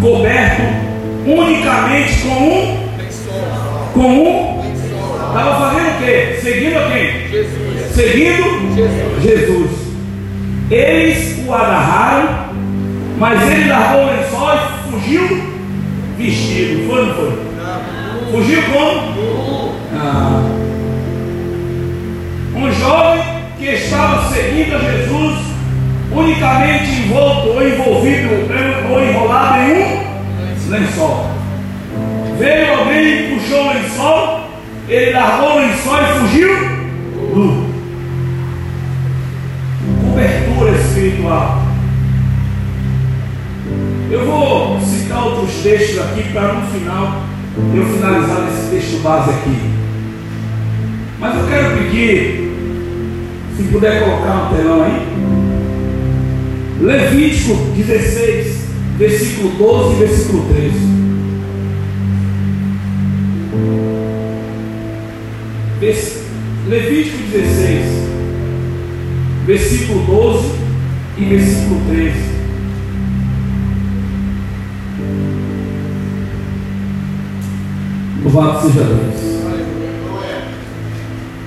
coberto unicamente com um, com um, estava fazendo o quê? Seguindo a quem? Jesus. Seguindo Jesus. Jesus. Eles o agarraram, mas ele largou o lençol e fugiu vestido. Foi ou não foi? Fugiu como? Ah. Um jovem que estava seguindo a Jesus, unicamente envolto ou envolvido ou enrolado em um lençol. Veio alguém puxou o lençol, ele largou o lençol e fugiu. Cobertura espiritual. Eu vou citar outros textos aqui para no final eu finalizar esse texto base aqui. Mas eu quero pedir, se puder colocar no telão aí, Levítico 16, versículo 12 e versículo 13. Vers- Levítico 16, versículo 12 e versículo 13. Louvado seja Deus.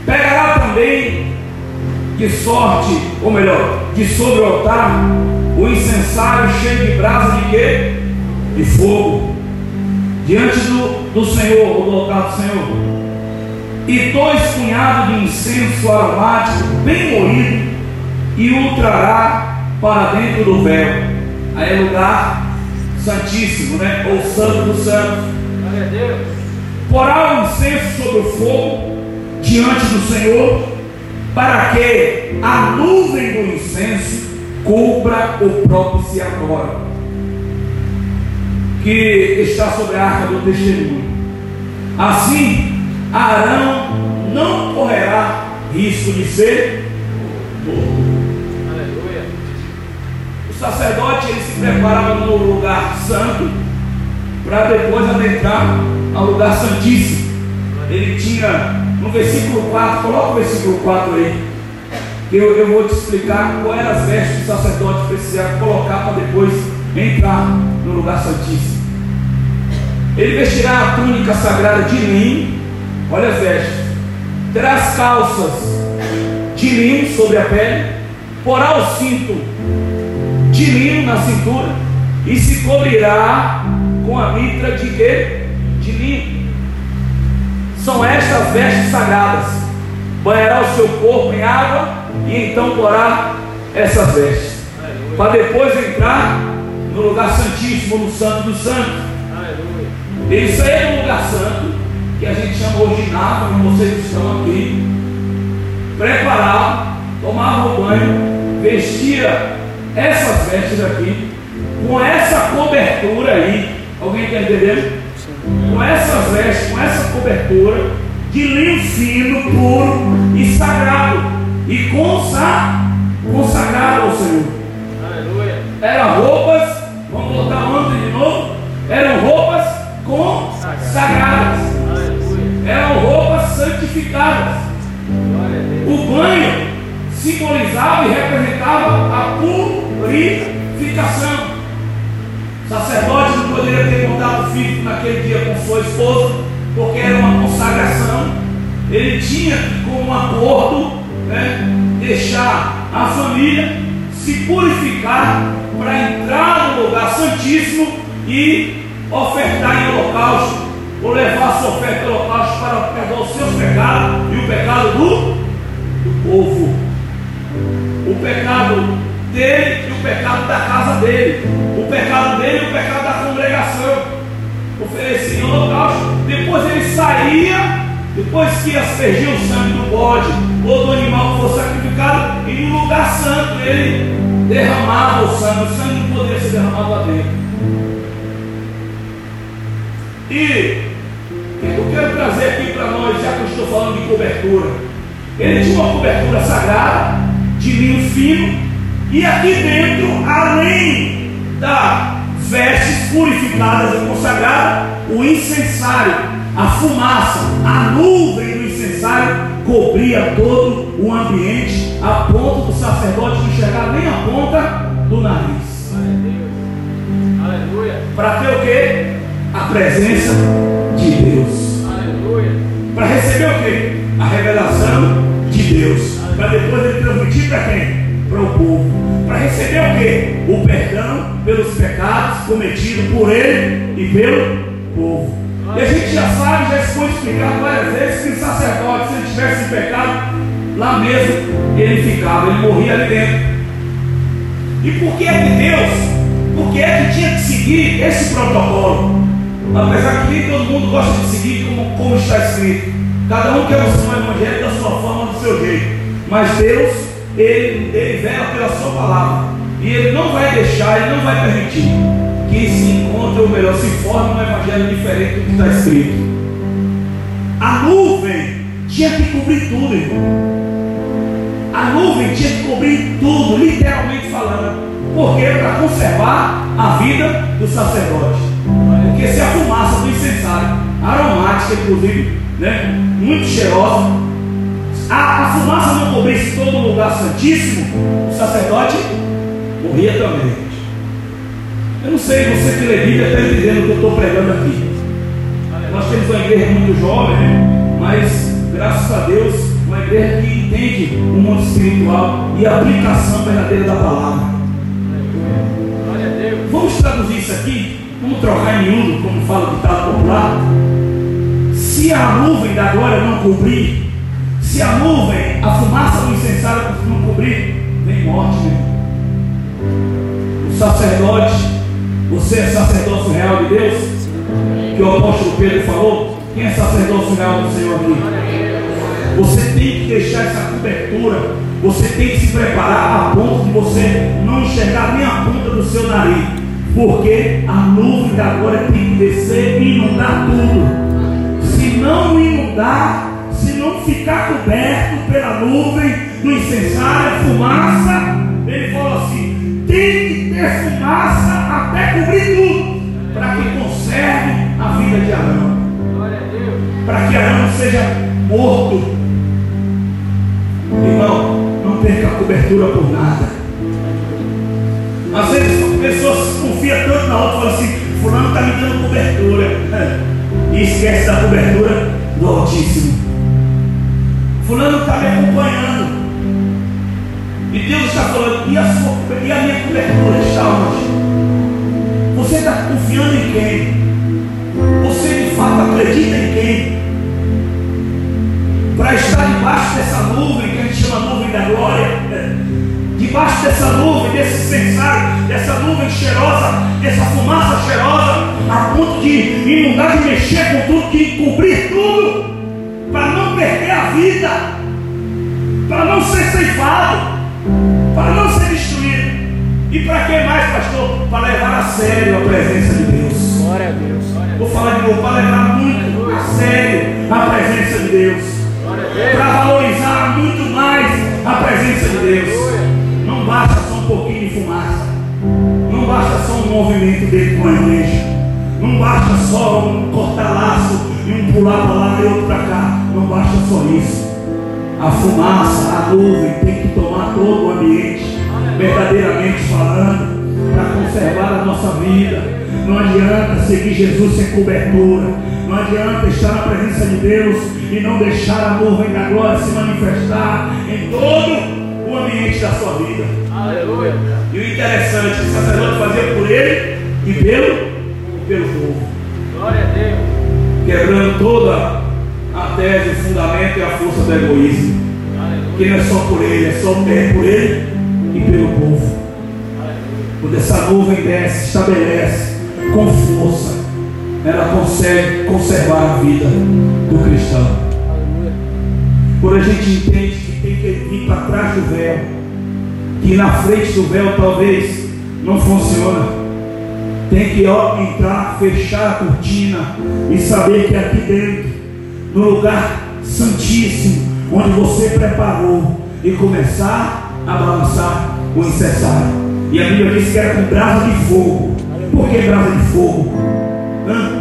Pegará também de sorte, ou melhor, de sobre o altar, o incensário cheio de brasa de quê? De fogo, diante do, do Senhor, ou do altar do Senhor. E dois punhados de incenso aromático bem moído, e o trará para dentro do véu. Aí é lugar santíssimo, né? Ou santo dos santos. Glória a Deus. Porá o incenso sobre o fogo diante do Senhor, para que a nuvem do incenso cubra o propiciatório que está sobre a arca do testemunho. Assim, Arão não correrá risco de ser morto. Aleluia. O sacerdote ele se preparava no lugar santo para depois adentrar ao lugar santíssimo. Ele tinha no versículo 4, coloca o versículo 4 aí, eu, eu vou te explicar qual eram as vestes que o sacerdote precisava colocar para depois entrar no lugar santíssimo. Ele vestirá a túnica sagrada de linho, olha as vestes, terá as calças de linho sobre a pele, porá o cinto de linho na cintura e se cobrirá com a mitra de quê? De linho. São estas vestes sagradas. Banhará o seu corpo em água e então porá essas vestes. Para depois entrar no lugar santíssimo, no santo dos santos. Isso aí é um lugar santo que a gente chama hoje nada, como vocês estão aqui. Preparava, tomava o banho, vestia essas vestes aqui, com essa cobertura aí. Alguém está entendendo? Com essas vestes, com essa cobertura de linho fino, puro e sagrado. E consa, consagrado ao Senhor. Aleluia. Eram roupas, vamos botar ontem de novo, eram roupas consagradas, eram roupas santificadas. O banho simbolizava e representava a purificação. O sacerdote não poderia ter contato físico naquele dia com sua esposa, porque era uma consagração. Ele tinha como um acordo né, deixar a família se purificar para entrar no lugar santíssimo e ofertar em holocausto, ou levar sua oferta em holocausto para perdoar os seus pecados e o pecado do, do povo. O pecado dele e o pecado da casa dele. O pecado dele e o pecado da congregação. Oferecia holocausto. Depois ele saía, depois que aspergia o sangue do bode ou do animal que fosse sacrificado, e no lugar santo ele derramava o sangue. O sangue não poderia ser derramado lá dentro. E o que eu quero trazer aqui para nós, já que eu estou falando de cobertura? Ele tinha uma cobertura sagrada, de linho fino, e aqui dentro, além das vestes purificadas e consagradas, o incensário, a fumaça, a nuvem do incensário cobria todo o ambiente, a ponto do sacerdote não enxergar nem a ponta do nariz. Para ter o quê? A presença de Deus. Para receber o quê? A revelação de Deus. Para depois ele transmitir para quem? Para o povo. Para receber o quê? O perdão pelos pecados cometidos por ele e pelo povo. E a gente já sabe, já foi explicado várias vezes que o sacerdote, se ele tivesse pecado, lá mesmo ele ficava, ele morria ali dentro. E por que é que Deus, por que é que tinha que seguir esse protocolo? Apesar que nem todo mundo gosta de seguir como, como está escrito. Cada um quer o seu evangelho da sua forma, do seu jeito. Mas Deus, ele, ele vela pela sua palavra. E ele não vai deixar, ele não vai permitir que se encontre, ou melhor, se forme um evangelho diferente do que está escrito. A nuvem tinha que cobrir tudo, irmão. A nuvem tinha que cobrir tudo, literalmente falando. Porque para conservar a vida do sacerdote. Porque se a fumaça do incensário, aromática, inclusive, né, muito cheirosa, a, fumaça não cobrisse todo o lugar santíssimo, o sacerdote morria também. Eu não sei, você que lê Bíblia está entendendo o que eu estou pregando aqui. Nós temos uma igreja muito jovem, né? mas graças a Deus, uma igreja que entende o mundo espiritual e a aplicação verdadeira da palavra. Vamos traduzir isso aqui? Vamos trocar em miúdo, como fala o ditado popular. Se a nuvem da glória não cobrir, se a nuvem, a fumaça do incensário não cobrir, vem morte, meu. O sacerdote, você é sacerdócio real de Deus? Que o apóstolo Pedro falou? Quem é sacerdócio real do Senhor aqui? Você tem que deixar essa cobertura. Você tem que se preparar a ponto de você não enxergar nem a ponta do seu nariz. Porque a nuvem da glória tem que descer e inundar tudo. Se não inundar, se não ficar coberto pela nuvem do incensário, fumaça, ele falou assim: tem que ter fumaça até cobrir tudo. Para que conserve a vida de Arão para que Arão seja morto. Irmão, não perca a cobertura por nada. Às vezes a pessoa se confia tanto na outra, fala assim, fulano está me dando cobertura. É. E esquece da cobertura do Altíssimo. Fulano está me acompanhando. E Deus está falando, e a, sua, e a minha cobertura está onde? Você está confiando em quem? Você de fato acredita em quem? Para estar debaixo dessa nuvem, que a gente chama nuvem da glória, né? debaixo dessa nuvem, desse censário, dessa nuvem cheirosa, dessa fumaça cheirosa, a ponto de inundar, de mexer com tudo, de cobrir tudo, para não perder a vida, para não ser ceifado, para não ser destruído. E para que mais, pastor? Para levar a sério a presença de Deus. Glória a Deus. Glória a Vou Deus. falar de novo, para levar muito a sério a presença de Deus. Para valorizar muito mais a presença de Deus. Não basta só um pouquinho de fumaça. Não basta só um movimento dentro da igreja. Não basta só um cortar laço e um pular para lá e outro para cá. Não basta só isso. A fumaça, a nuvem tem que tomar todo o ambiente, verdadeiramente falando, para conservar a nossa vida. Não adianta seguir Jesus sem cobertura. Não adianta estar na presença de Deus e não deixar a nuvem da glória se manifestar em todo o ambiente da sua vida. Aleluia. E o interessante, o sacerdote fazia por ele e pelo, pelo povo Glória a Deus. quebrando toda a tese, o fundamento e a força do egoísmo. Que Aleluia. não é só por ele, é só por ele e pelo povo. Aleluia. Quando essa nuvem desce, estabelece com força, ela consegue conservar a vida do cristão. Aleluia. Quando a gente entende que tem que vir para trás do véu, que na frente do véu talvez não funciona. Tem que ó, entrar, fechar a cortina e saber que aqui dentro, no lugar santíssimo, onde você preparou, e começar a balançar o incensário. E a Bíblia diz que era com brasa de fogo. Por que brasa de fogo? Hã?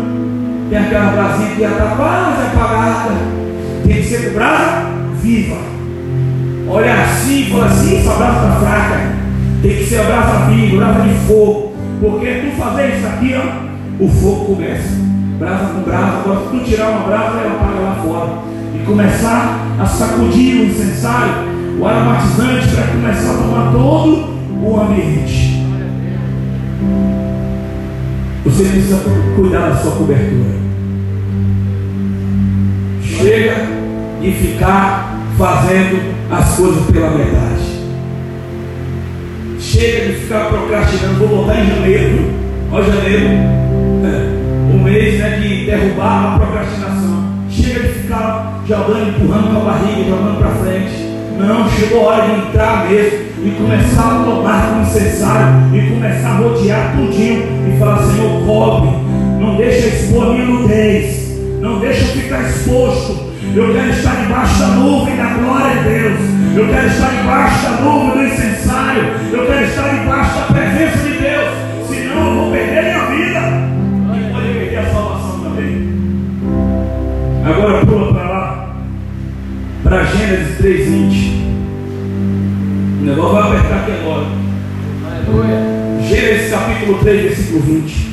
Tem aquela brasinha que já está quase apagada. Tem que ser com brasa viva. Olha assim fala assim, essa brasa está fraca. Tem que ser a brasa viva, brasa de fogo. Porque tu fazer isso aqui, ó, o fogo começa. Brasa com brasa. Agora, se tu tirar uma brasa, ela apaga lá fora. E começar a sacudir o incensário, o aromatizante, para começar a tomar todo o ambiente. Você precisa cuidar da sua cobertura. Chega de ficar fazendo as coisas pela metade. Chega de ficar procrastinando. Vou voltar em janeiro. Olha janeiro. É, um mês né, de derrubar a procrastinação. Chega de ficar jogando, empurrando com a barriga, jogando para frente. Não, chegou a hora de entrar mesmo e começar a tomar como necessário e começar a rodear tudinho e falar, Senhor, cobre, não deixa expor minha nudez, não deixa ficar exposto. Eu quero estar debaixo da nuvem da glória de Deus. Eu quero estar debaixo da nuvem do incensário. Eu quero estar debaixo da presença de Deus. Senão eu vou perder minha vida. E pode perder a salvação também. Agora pula para lá. Para Gênesis 3,20. O negócio vai apertar aqui agora. Gênesis capítulo 3, versículo 20.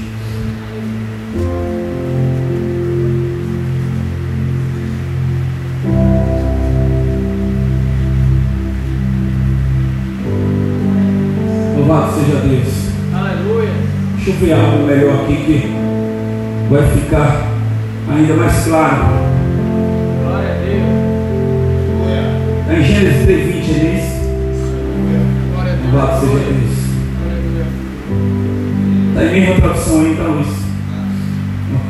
Seja Deus. Aleluia. Deixa eu ver algo melhor aqui que vai ficar ainda mais claro. Glória a Deus. Está em Gênesis 3, 20, ele diz. Glória a Deus. Louvado seja Deus. Está em mesma tradução aí, então isso. Ok.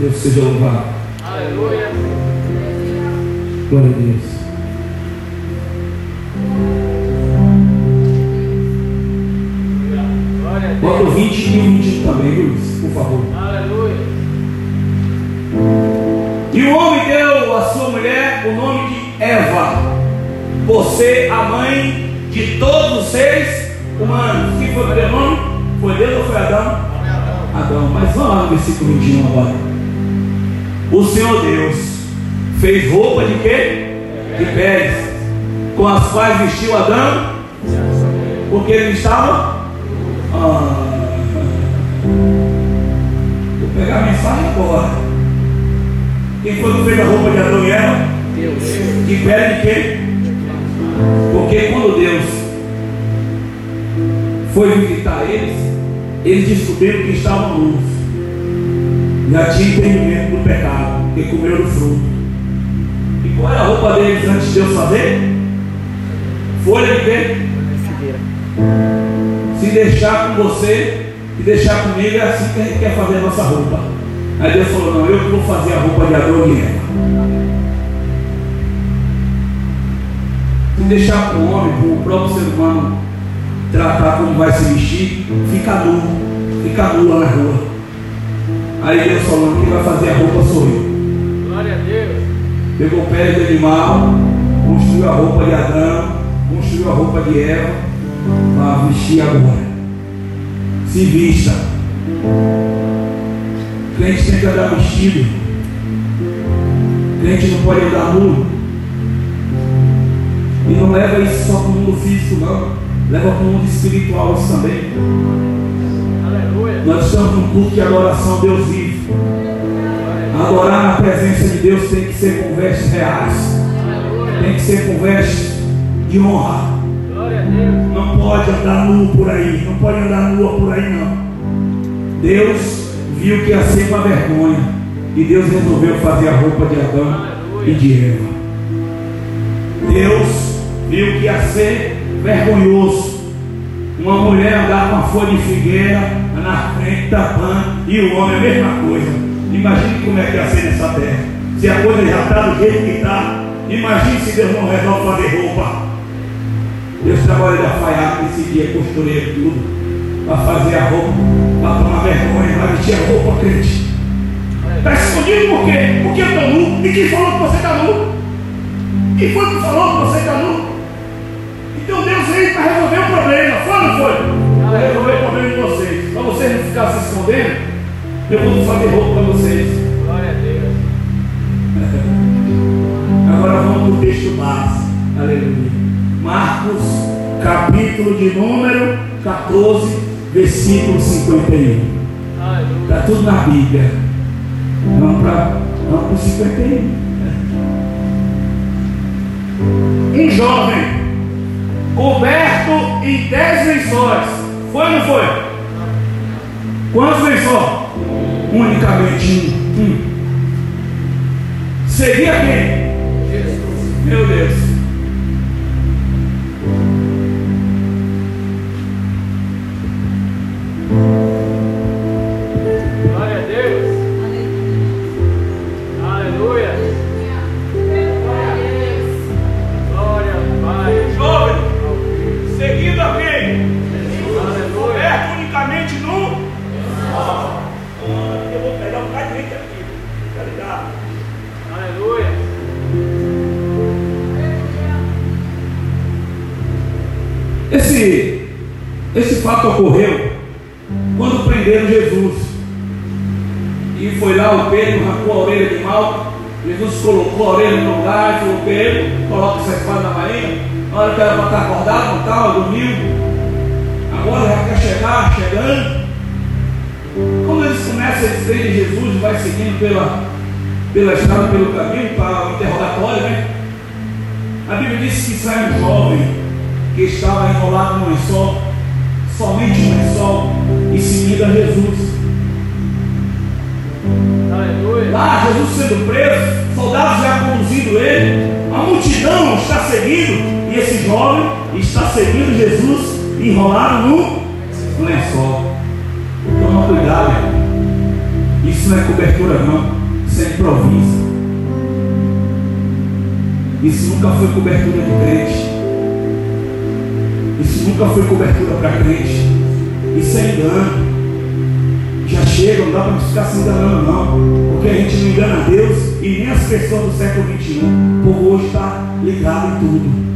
Deus seja louvado. Aleluia. Glória a Deus. Bota o. 20 e o 21 também, Luiz, por favor. Aleluia. E o homem deu à sua mulher o nome de Eva, por ser a mãe de todos os seres humanos. Quem foi o nome? Foi Deus ou foi Adão? Adão. Mas vamos lá no versículo 21 agora. O Senhor Deus fez roupa de quê? De peles, com as quais vestiu Adão, porque ele estava. Ah, vou pegar a mensagem agora. Quem foi que fez a roupa de Adão e Eva? Deus. De pele de quê? Porque quando Deus foi visitar eles, eles descobriram que estavam nus. Já tinha entendimento do pecado, porque comeram do fruto. E qual era a roupa deles antes de Deus fazer? Folha de quê? Se deixar com você e deixar comigo, é assim que a gente quer fazer a nossa roupa. Aí Deus falou, não, eu que vou fazer a roupa de Adão e Eva. Se deixar para o homem, para o próprio ser humano tratar como vai se vestir, fica nu, fica lá na rua. Aí Deus falou, quem vai fazer a roupa sou eu. Glória a Deus. Pegou pé de animal, construiu a roupa de Adão, construiu a roupa de Eva, para vestir agora. Se vista. Crente tem que andar vestido. Crente não pode andar nu. E não leva isso só para o mundo físico, não. Leva para o mundo espiritual isso também. Aleluia. Nós estamos num culto de adoração a Deus vive. Adorar na presença de Deus tem que ser com vestes reais. Tem que ser com vestes de honra. Não pode andar nu por aí. Não pode andar nua por aí, não. Deus viu que ia ser uma vergonha. E Deus resolveu fazer a roupa de Adão e de Eva. Deus viu que ia ser vergonhoso. Uma mulher andar com a folha de figueira na frente tapando e o homem a mesma coisa. Imagine como é que ia ser nessa terra. Se a coisa já está do jeito que está, imagine se Deus não resolve fazer roupa. Deus trabalha de alfaiate nesse dia, costureiro, tudo, para fazer a roupa, para tomar vergonha, para vestir a roupa crente. Está escondido por quê? Porque eu estou nu. E quem falou que você está nu? Quem foi que falou que você está nu? Então Deus veio para resolver o problema. Foi ou não foi? Para resolver o problema de vocês. Para vocês não ficarem se escondendo, eu vou fazer roupa para vocês. Glória a Deus. Agora vamos para o texto base. Aleluia. Marcos capítulo de número 14, versículo 51. Aleluia. Está tudo na Bíblia. Vamos para vamos o 51. Um jovem coberto em dez lençóis. Foi ou não foi? Quantos lençóis? Unicamente um. um. Seguia quem? Meu Deus. Glória Estar acordado, não estava, dormiu. Agora já quer chegar, chegando. Quando eles começam, eles veem Jesus e vai seguindo pela, pela estrada, pelo caminho, para o interrogatório, né? A Bíblia diz que sai um jovem que estava enrolado num lençol, somente um lençol, e seguindo a Jesus. Lá, Jesus sendo preso, soldados já conduzindo ele, a multidão está seguindo, esse jovem está seguindo Jesus enrolado no lençol. Toma cuidado, irmão. isso não é cobertura, não, isso é improviso. Isso nunca foi cobertura de crente. Isso nunca foi cobertura para crente. Isso é engano. Já chega, não dá para ficar se enganando, não. Porque a gente não engana Deus e nem as pessoas do século XXI. O povo hoje está ligado em tudo.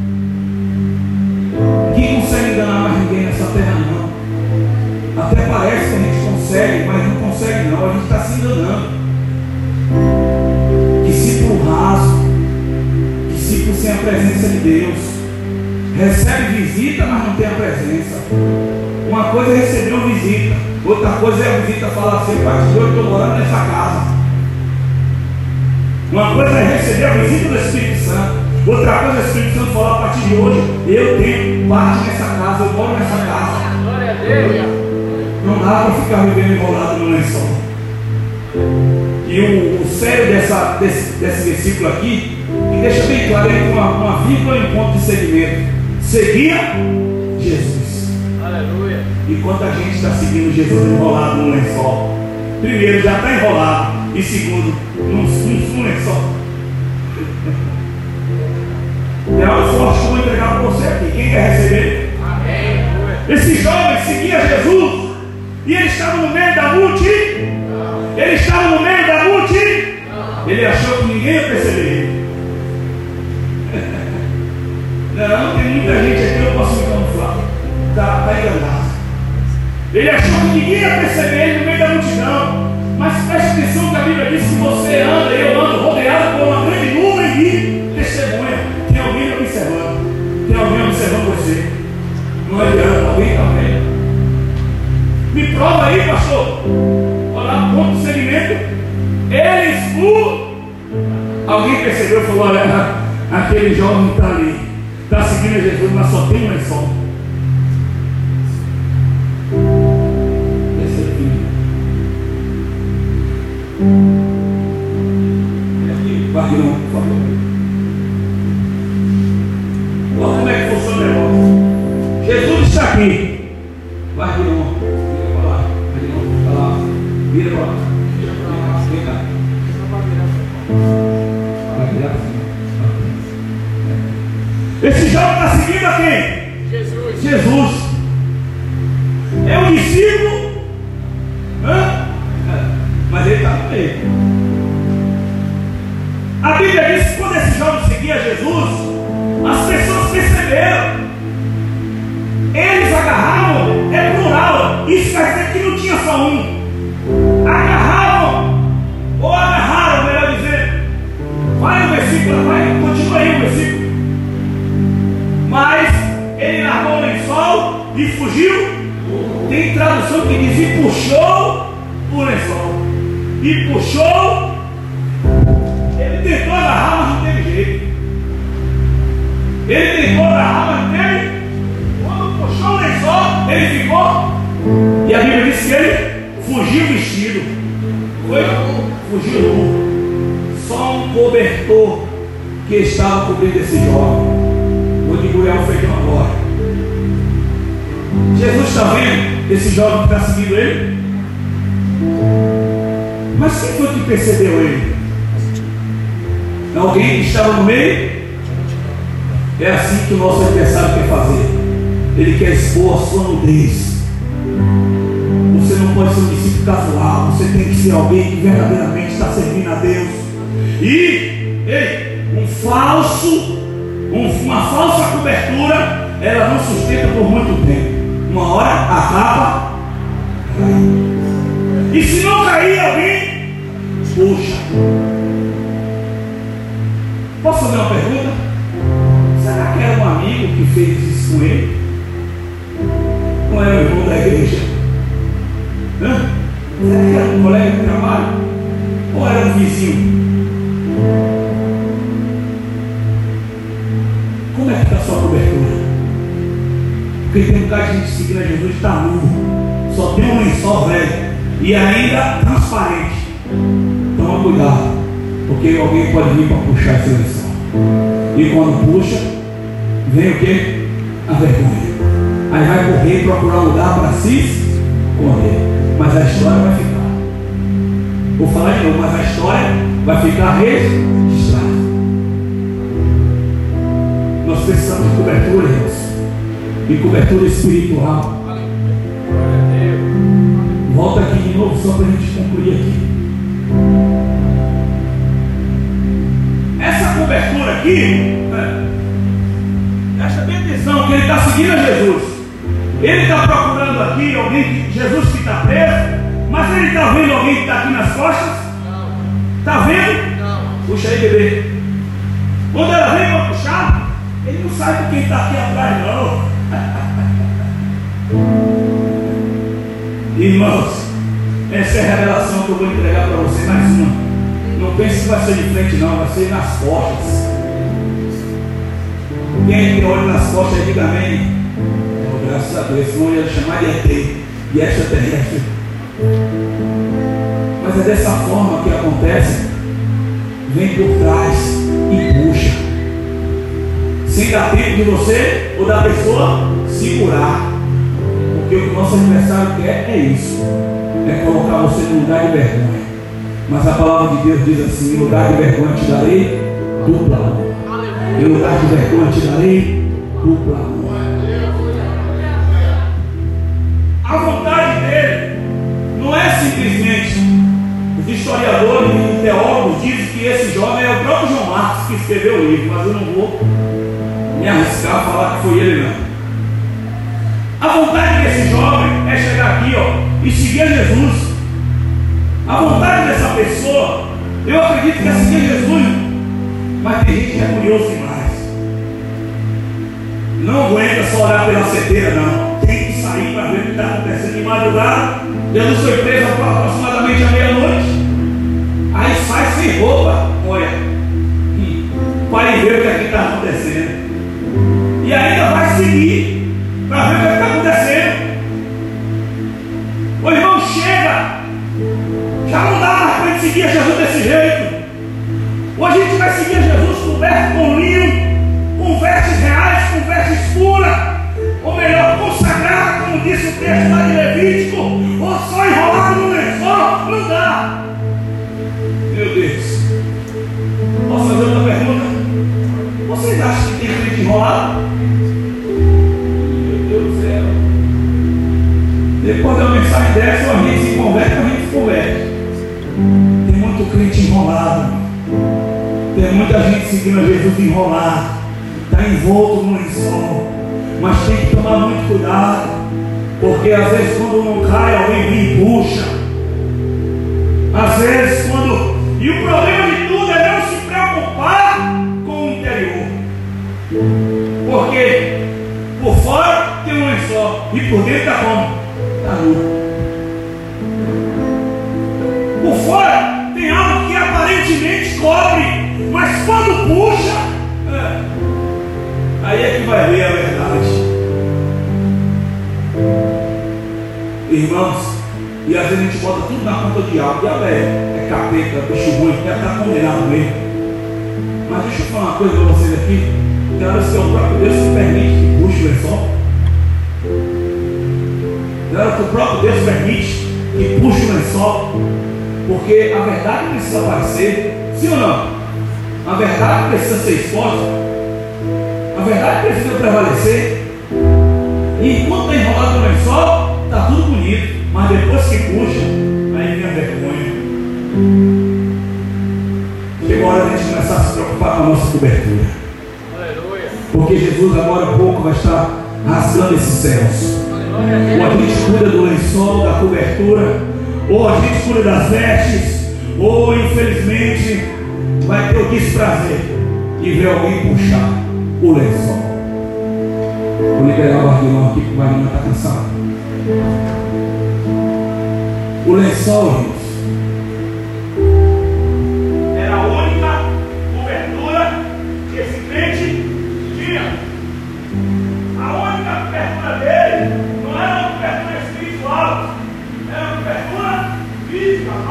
Consegue enganar mais ninguém nessa terra, não. Até parece que a gente consegue, mas não consegue, não. A gente está se enganando. Discípulo raso, discípulo sem a presença de Deus. Recebe visita, mas não tem a presença. Uma coisa é receber uma visita, outra coisa é a visita falar assim, pai, eu estou morando nessa casa. Uma coisa é receber a visita do Espírito Santo, outra coisa é o Espírito Santo falar a partir de hoje, eu tenho parte nessa casa, eu moro nessa casa. Glória a Deus. Não dá para ficar vivendo enrolado no lençol. E o, o sério dessa, desse, desse versículo aqui, me deixa bem claro, ele com uma, uma vírgula em ponto de segmento. Seguia Jesus. Aleluia. Enquanto a gente está seguindo Jesus enrolado no lençol. Primeiro, já está enrolado. E segundo, num, num, num lençol. É algo forte que eu vou entregar para você aqui. Quem quer receber? Amém. Aleluia. Esse jovem seguia Jesus. E ele estava no meio da multidão. Ele estava no meio da multidão. Ele achou que ninguém ia perceber. Não, tem muita gente aqui, eu posso me camuflar. Está tá enganado. Ele achou que ninguém ia perceber ele no meio da multidão. Mas preste atenção que a Bíblia diz que você anda, eu ando rodeado por uma grande nuvem de testemunha. Tem alguém observando. Tem alguém observando você. Alguém está vendo. Me prova aí, pastor. Lá, ponto de segmento. Eles o. Alguém percebeu e falou: olha, aquele jovem está ali. Está seguindo Jesus, mas só tem um lençol. Esse aqui. Aqui, Barrilão, Esse jovem está seguindo a quem? Jesus. Jesus. É um discípulo. Hã? Mas ele está no meio. A Bíblia diz que quando esse jovem seguia Jesus, as pessoas perceberam. Eles agarravam, é plural, isso quer dizer que não tinha só um. Agarravam, ou agarraram, melhor dizendo. Vai o versículo, vai, continua aí o versículo. Mas ele largou o lençol e fugiu. Tem tradução que diz e puxou o lençol. E puxou. Ele tentou agarrar, mas não teve jeito. Ele tentou agarrar, mas não teve. Quando puxou o lençol, ele ficou. E a Bíblia diz que ele fugiu vestido. Foi? Fugiu. Só um cobertor que estava cobrindo esse jovem. Vou degulhar o feijão agora. Jesus está vendo esse jovem que está seguindo ele? Mas quem foi que percebeu ele? Alguém que estava no meio? É assim que o nosso adversário quer fazer. Ele quer expor a sua nudez. Você não pode ser um discípulo casual. Você tem que ser alguém que verdadeiramente está servindo a Deus. E, ei, um falso, uma falsa cobertura, ela não sustenta por muito tempo. Uma hora acaba. E se não cair alguém, puxa. Posso fazer uma pergunta? Será que era um amigo que fez isso com ele? Não era o irmão da igreja? Hã? Será que era um colega de trabalho? Ou era um vizinho? Sua cobertura? Porque tem cara de gente seguindo a Jesus está nu. Só tem um lençol velho. E ainda transparente. Toma cuidado. Porque alguém pode vir para puxar esse lençol. E quando puxa, vem o que? A vergonha. Aí vai correr procurar um lugar para se correr. Mas a história vai ficar. Vou falar de novo, mas a história vai ficar registrada. Nós precisamos de cobertura, irmãos. E cobertura espiritual. Volta aqui de novo só para a gente concluir aqui. Essa cobertura aqui, né? presta bem atenção que ele está seguindo a Jesus. Ele está procurando aqui alguém que Jesus que está preso, mas ele está vendo alguém que está aqui nas costas? Está vendo? Puxa aí, bebê. Quando ela vem para puxar, ele não sabe quem está aqui atrás, não. Irmãos, essa é a revelação que eu vou entregar para você, mais uma. Não pense que vai ser de frente, não, vai ser nas costas. Quem tem olho nas costas, diga amém. Oh, graças a Deus, senão ia chamar de ET e extraterrestre. Mas é dessa forma que acontece. Vem por trás e puxa. Sem dar tempo de você ou da pessoa segurar. Porque o que o nosso adversário quer é isso. É colocar você no lugar de vergonha. Mas a palavra de Deus diz assim: em lugar de vergonha te darei dupla honra. Em lugar de vergonha te darei dupla honra. A vontade dele não é simplesmente. Os historiadores e teólogos dizem que esse jovem é o próprio João Marcos que escreveu o livro, mas eu não vou me arriscar a falar que foi ele não. A vontade desse jovem é chegar aqui ó, e seguir a Jesus. A vontade dessa pessoa, eu acredito que é seguir Jesus, mas tem gente que é curioso demais. Não aguenta só olhar pela cedeira, não. Tem que sair para ver o que está acontecendo de madrugada. Jesus foi preso aproximadamente à meia-noite. Aí sai sem roupa, olha, para ver o que aqui está acontecendo. E ainda vai seguir para ver o que está acontecendo. O irmão chega, já não dá mais para gente seguir a Jesus desse jeito. Ou a gente vai seguir a Jesus coberto com linho, com vestes reais, com vestes puras, ou melhor, consagrada, como disse o texto lá de Levítico, ou só enrolado no lençol, não dá. Enrolado? Meu Deus do céu. Depois da mensagem dessa, a gente se converte, a gente se converte. Tem muito crente enrolado. Tem muita gente seguindo a Jesus enrolado. Está envolto no lençol. Mas tem que tomar muito cuidado. Porque às vezes quando não cai, alguém vem e puxa. Às vezes quando. E o problema de tudo é não se preocupar com o interior fora tem um lençol e por dentro está como? Está nu. Por fora tem algo que aparentemente cobre, mas quando puxa, é. aí é que vai ver a verdade. Irmãos, e às vezes a gente bota tudo na conta do diabo, diabo é, é capeta, bicho ruim, é deve estar condenado mesmo. Mas deixa eu falar uma coisa para vocês aqui. Tem horas que o próprio Deus permite que puxe o lençol. Tem horas que o próprio Deus permite que puxe o lençol. Porque a verdade precisa aparecer. Sim ou não? A verdade precisa ser exposta. A verdade precisa prevalecer. E enquanto está enrolado no lençol, está tudo bonito. Mas depois que puxa, aí vem a vergonha. Chegou a hora de a gente começar a se preocupar com a nossa cobertura. Porque Jesus agora há pouco vai estar tá rasgando esses céus. Ou a gente cuida do lençol, da cobertura, ou a gente cuida das vestes, ou infelizmente vai ter o desprazer de ver alguém puxar o lençol. Vou liberar o Arnilão aqui, porque o Arnilão está cansado. O lençol, gente,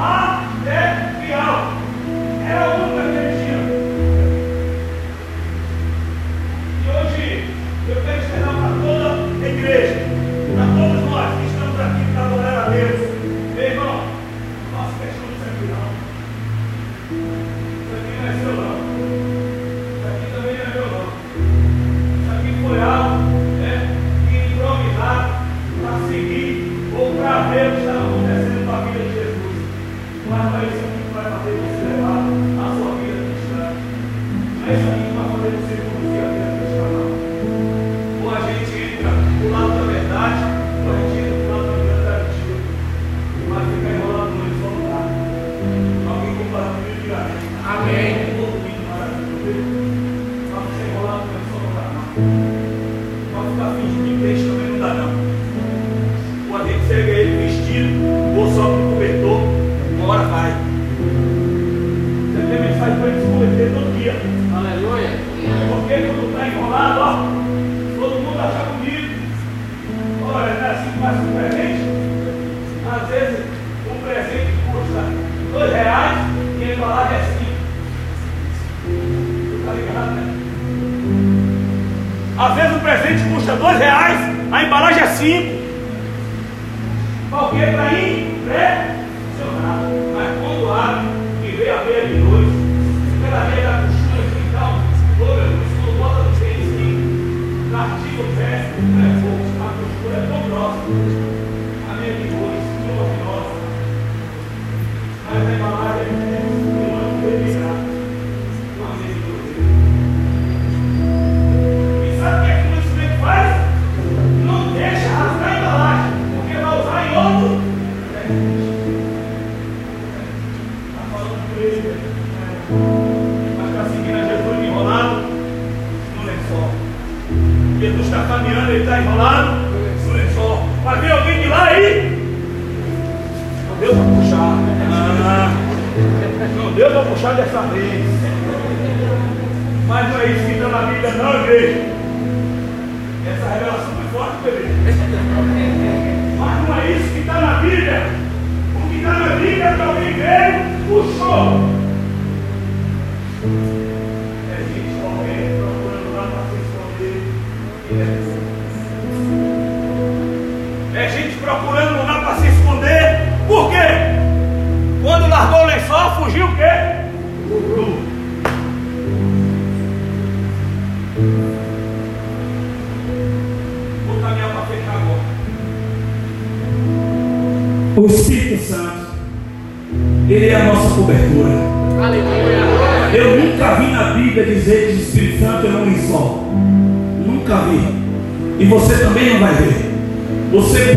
Material. Era a única que ele tinha. E hoje eu quero ensinar para toda a igreja.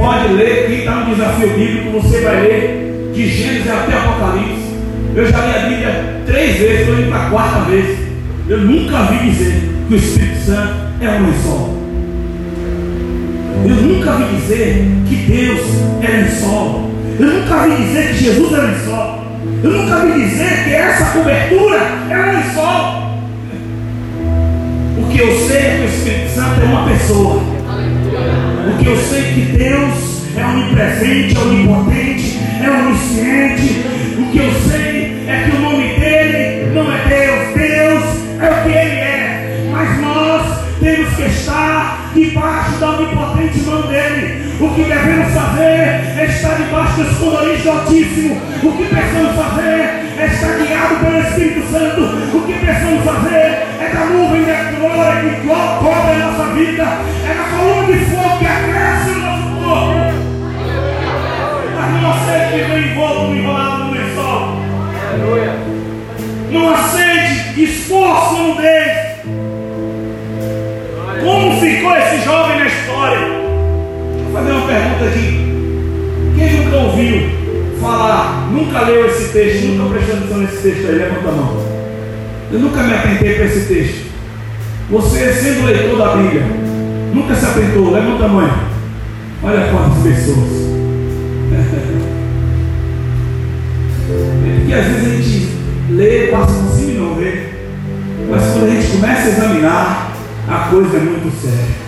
pode ler, quem está no desafio bíblico, você vai ler de Gênesis até Apocalipse. Eu já li a Bíblia três vezes, estou indo para a quarta vez. Eu nunca vi dizer que o Espírito Santo é um lençol. Eu nunca vi dizer que Deus é lençol. Eu nunca vi dizer que Jesus é lençol. Eu nunca vi dizer que essa cobertura é lençol. Porque eu sei que o Espírito Santo é uma pessoa. O que eu sei que Deus é onipresente, é onipotente, é onisciente. O que eu sei é que o nome dele não é Deus. Deus é o que ele é. Mas nós temos que estar debaixo da onipotente mão dele. O que devemos fazer é estar debaixo dos coloridos do Altíssimo. O que precisamos fazer é estar guiado pelo Espírito Santo. O que precisamos fazer é da nuvem de glória que cobre a nossa vida. É da coluna de fogo que aquece o nosso corpo. Mas não aceite que vem envolto, enrolado no lençol. Não aceite esforço no deles. Como ficou esse jovem na história? Fazer uma pergunta aqui. Quem nunca ouviu falar, nunca leu esse texto, nunca prestou atenção nesse texto aí? Levanta a mão. Eu nunca me atentei para esse texto. Você, sendo leitor da Bíblia, nunca se atentou? Levanta a mão. Olha quantas pessoas. Porque às vezes a gente lê, passa por cima e não vê. Mas quando a gente começa a examinar, a coisa é muito séria.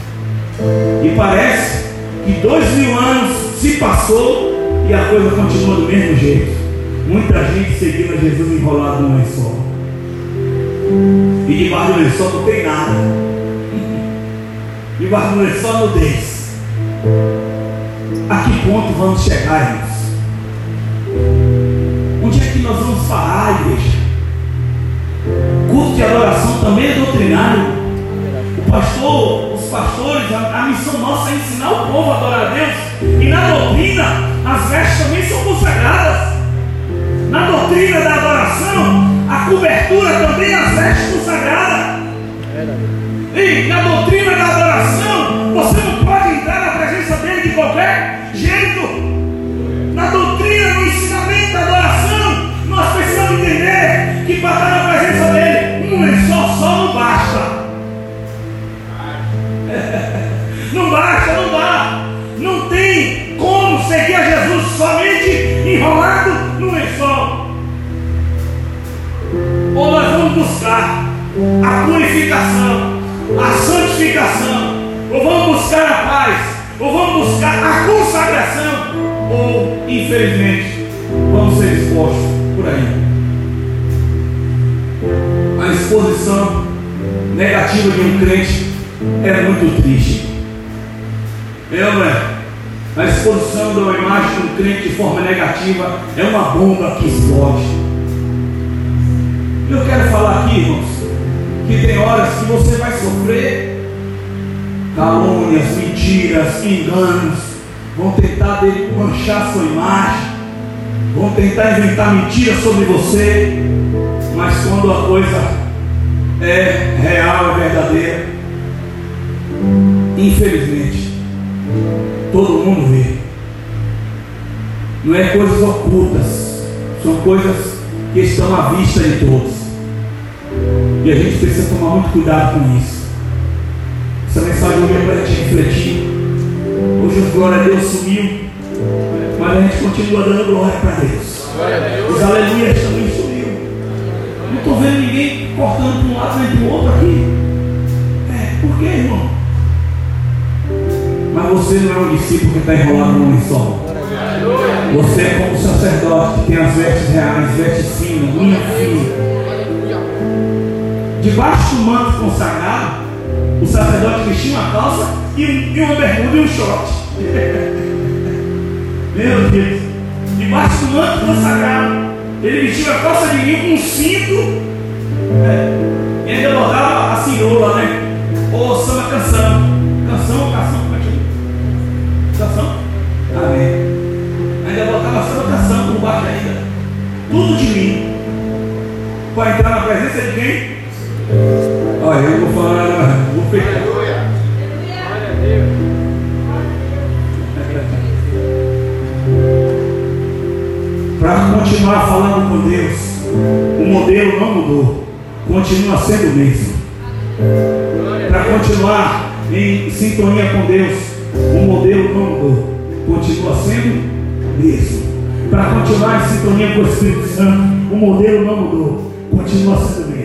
E parece que dois mil anos se passou e a coisa continua do mesmo jeito. Muita gente seguindo Jesus enrolado no lençol. E debaixo do lençol não tem nada. Debaixo do lençol nudez. A que ponto vamos chegar, irmãos? Onde é que nós vamos parar, igreja? Culto de adoração também é doutrinário. O pastor, pastores, a, a missão nossa é ensinar o povo a adorar a Deus. E na doutrina, as vestes também são consagradas. Na doutrina da adoração, a cobertura também as vestes consagradas. E na doutrina da adoração, você não pode entrar na presença dele de qualquer jeito. Na doutrina, no ensinamento da adoração, nós precisamos entender a purificação, a santificação, ou vamos buscar a paz, ou vamos buscar a consagração, ou infelizmente vamos ser expostos por aí. A exposição negativa de um crente é muito triste. É, é? A exposição uma imagem de um crente de forma negativa é uma bomba que explode. Eu quero falar aqui, irmãos, que tem horas que você vai sofrer calúnias, mentiras, enganos, vão tentar manchar sua imagem, vão tentar inventar mentiras sobre você, mas quando a coisa é real, é verdadeira, infelizmente, todo mundo vê. Não é coisas ocultas, são coisas que estão à vista de todos. E a gente precisa tomar muito cuidado com isso. Essa mensagem hoje é para a gente refletir. Hoje o glória a Deus sumiu, mas a gente continua dando glória para Deus. Os aleluias também sumiu. Não estou vendo ninguém cortando para um lado nem para o outro aqui. É, por quê, irmão? Mas você não é um discípulo que está enrolado no lençol. Você é como o sacerdote que tem as vestes reais, vestes finas, linha fina. Debaixo do manto consagrado, o sacerdote vestia uma calça e, e uma bermuda e um short. Meu Deus. Debaixo do manto consagrado, ele vestia uma calça de linho com um cinto. é, e ainda botava a cirola, né? Ou samba canção. Canção ou canção? Como é que? Canção? Amém. Ainda botava samba canção por baixo ainda. Tudo de mim. Para entrar na presença de quem? Olha, eu vou falar vou Deus. Para continuar falando com Deus, o modelo não mudou, continua sendo o mesmo. Para continuar em sintonia com Deus, O modelo não mudou, continua sendo o mesmo. Para continuar em sintonia com o Espírito Santo, o modelo não mudou, continua sendo o mesmo.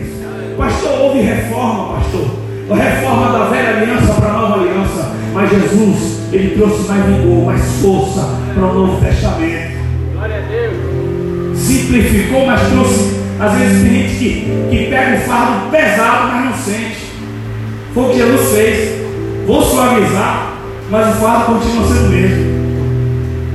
Pastor, houve reforma, pastor. A reforma da velha aliança para a nova aliança. Mas Jesus, ele trouxe mais vigor, mais força para o Novo Testamento. Glória a Deus. Simplificou, mas trouxe. Às vezes tem gente que, que pega o fardo pesado, mas não sente. Foi o que Jesus fez. Vou suavizar, mas o fardo continua sendo o mesmo.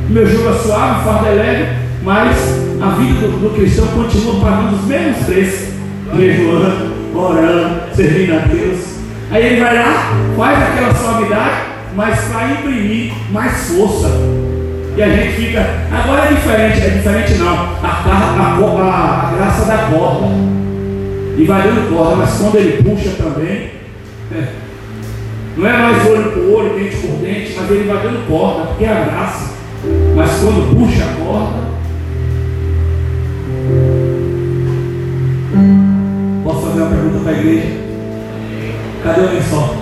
Meu jogo é suave, o fardo é leve, mas a vida do, do cristão continua pagando os mesmos preços. Jejuando, orando, servindo a Deus. Aí ele vai lá, faz aquela suavidade, mas para imprimir mais força. E a gente fica, agora é diferente, é diferente não. A, a, a, a graça da corda. E vai dando corda, mas quando ele puxa também, é, não é mais olho por olho, dente por dente, mas ele vai dando corda, porque é a graça. Mas quando puxa a corda, uma pergunta para a igreja? Cadê o lençol?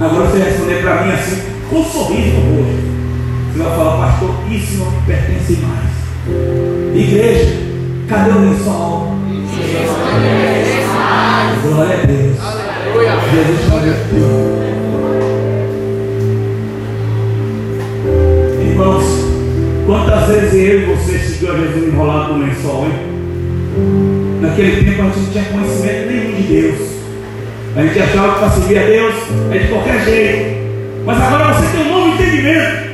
Agora você responder para mim assim, com um sorriso no rosto. Você vai falar, pastor, isso não me pertence mais. Igreja, cadê o lençol? Glória a Deus. Aleluia. Jesus falou. Irmãos, quantas vezes eu e você seguiu a Jesus enrolado no lençol, hein? Naquele tempo a gente não tinha conhecimento nenhum de Deus. A gente achava que para seguir a Deus é de qualquer jeito. Mas agora você tem um novo entendimento.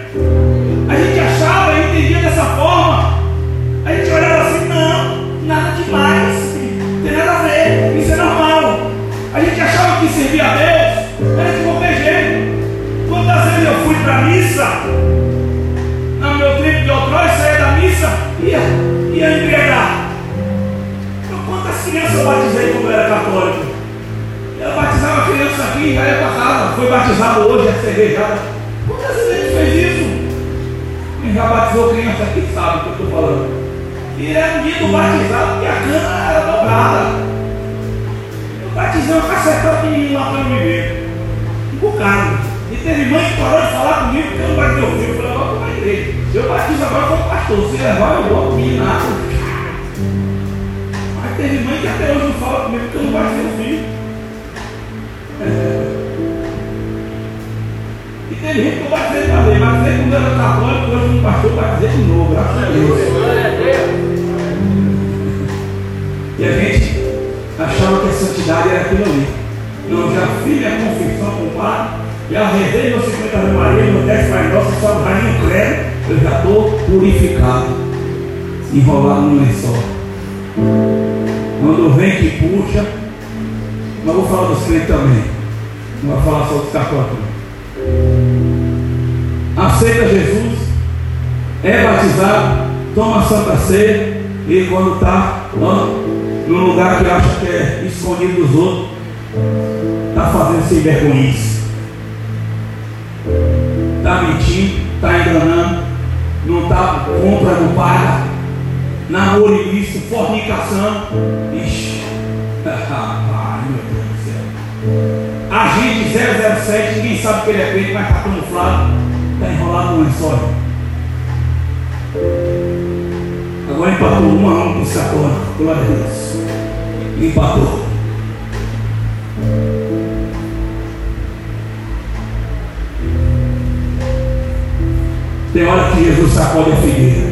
A gente achava e entendia dessa forma. A gente olhava assim, não, nada demais. Não tem nada a ver, isso é normal. A gente achava que servir a Deus era de qualquer jeito. Quantas vezes eu fui para a missa, no meu tempo de outrora, saía da missa ia, ia embriagar. Crianças eu batizei quando eu era católico? Eu batizava criança aqui já ia casa. Foi batizado hoje, é cervejada. Quantas vezes fez isso? Quem já batizou criança aqui sabe o que eu estou falando. E era um dia do batizado que a cana era dobrada. Eu batizei uma cacetada de lá para eu me ver. Um bocado. E teve mãe que parou de falar comigo porque eu não batizei o filho. Eu falei, agora para a igreja. Eu batizo agora como pastor. Se levar, eu vou comigo que até hoje não fala comigo porque eu não batizei o filho. E teve gente que eu batizei para ver, batizei quando era católico, hoje um pastor batizei de novo, graças a Deus. A. E a gente achava que a santidade era aquilo ali. Não, já fiz minha confissão com o padre, já rezei meus 50 Ave Maria, meu 10 Pai Nosso, só rainha credo, eu já estou purificado, enrolado no lençol. Quando vem que puxa, mas vou falar dos crentes também. Não vou falar só dos católicos. Aceita Jesus, é batizado, toma a santa ceia, e quando está no lugar que acha que é escondido dos outros, está fazendo sem vergonhice. Está mentindo, está enganando, não está, compra, não paga, namoro ilícito, fornicação. Ixi, rapaz, meu Deus do céu. Agente 007, ninguém sabe que ele é feito, mas está camuflado, está enrolado no lençol. Agora empatou uma a com o Satona. Glória a Deus. Empatou. Tem hora que Jesus sacode a figueira.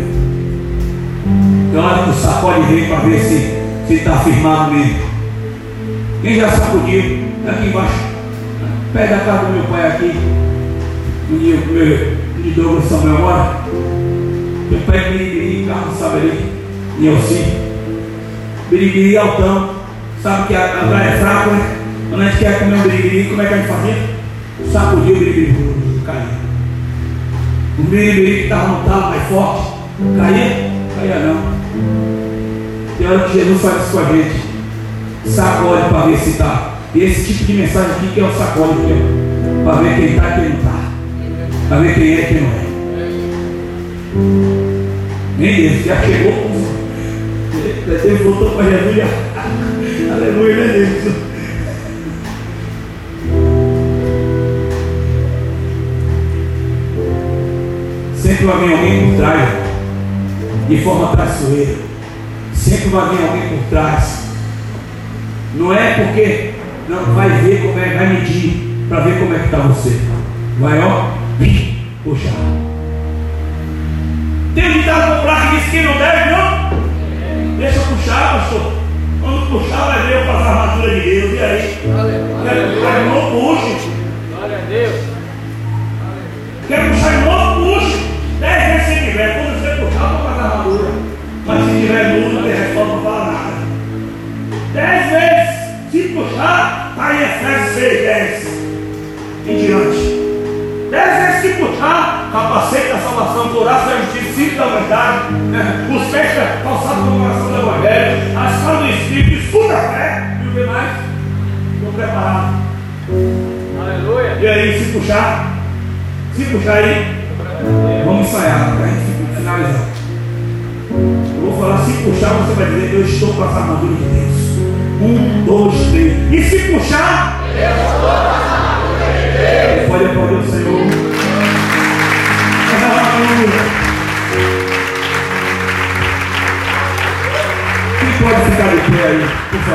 Tem hora que o sacode vem para ver se está firmado mesmo. Quem já sacudiu? Aqui embaixo. Pega a casa do meu pai aqui. O meu de Douglas Samuel mora. Meu pai é birigiri, carro sabe ali. E eu sim. Birigiri altão. Sabe que a, a praia é fraca, né? Quando a gente quer comer um birigiri, como é que a gente fazia? Sacudiu o birigiri, caía. O birigiri que estava no talo mais forte, caía? Caía não. E a hora que Jesus faz isso com a gente, sacode para ver se está. Esse tipo de mensagem aqui que é o sacode. Para ver quem está e quem não está. Para ver quem é e quem não é. Nem ele já chegou. Ele voltou para Jesus já. Aleluia, né, Deus? Sempre vai vir alguém por trás né? De forma traiçoeira. Sempre vai vir alguém por trás. Não é porque não vai ver como é, vai medir para ver como é que está você. Vai ó, puxar. Tem um ditado popular que diz que não deve, não? Deixa eu puxar, pastor. Quando puxar, vai ver eu com as armaduras de Deus. E aí? De novo, puxe. Glória a Deus. Quer puxar de novo, puxe. Dez vezes se tiver. Quando você puxar, eu com as armaduras. Mas se tiver não tem resposta para falar nada. Dez vezes. Se puxar, está em Efésios 6, 10. Em diante. Dez vezes se puxar, capacete da salvação, coração da justiça, cinto da verdade, né? os pés calçados com o coração do Evangelho, as calças do Espírito, escuta a fé, e o que mais? Estou preparado. Aleluia. E aí, se puxar, se puxar aí, vamos ensaiar para a gente finalizar. Eu vou falar, se puxar, você vai dizer, eu estou com as armaduras de Deus. Um, dois, três. E se puxar, pode aplaudir o Senhor. Quem pode ficar de pé aí, por favor?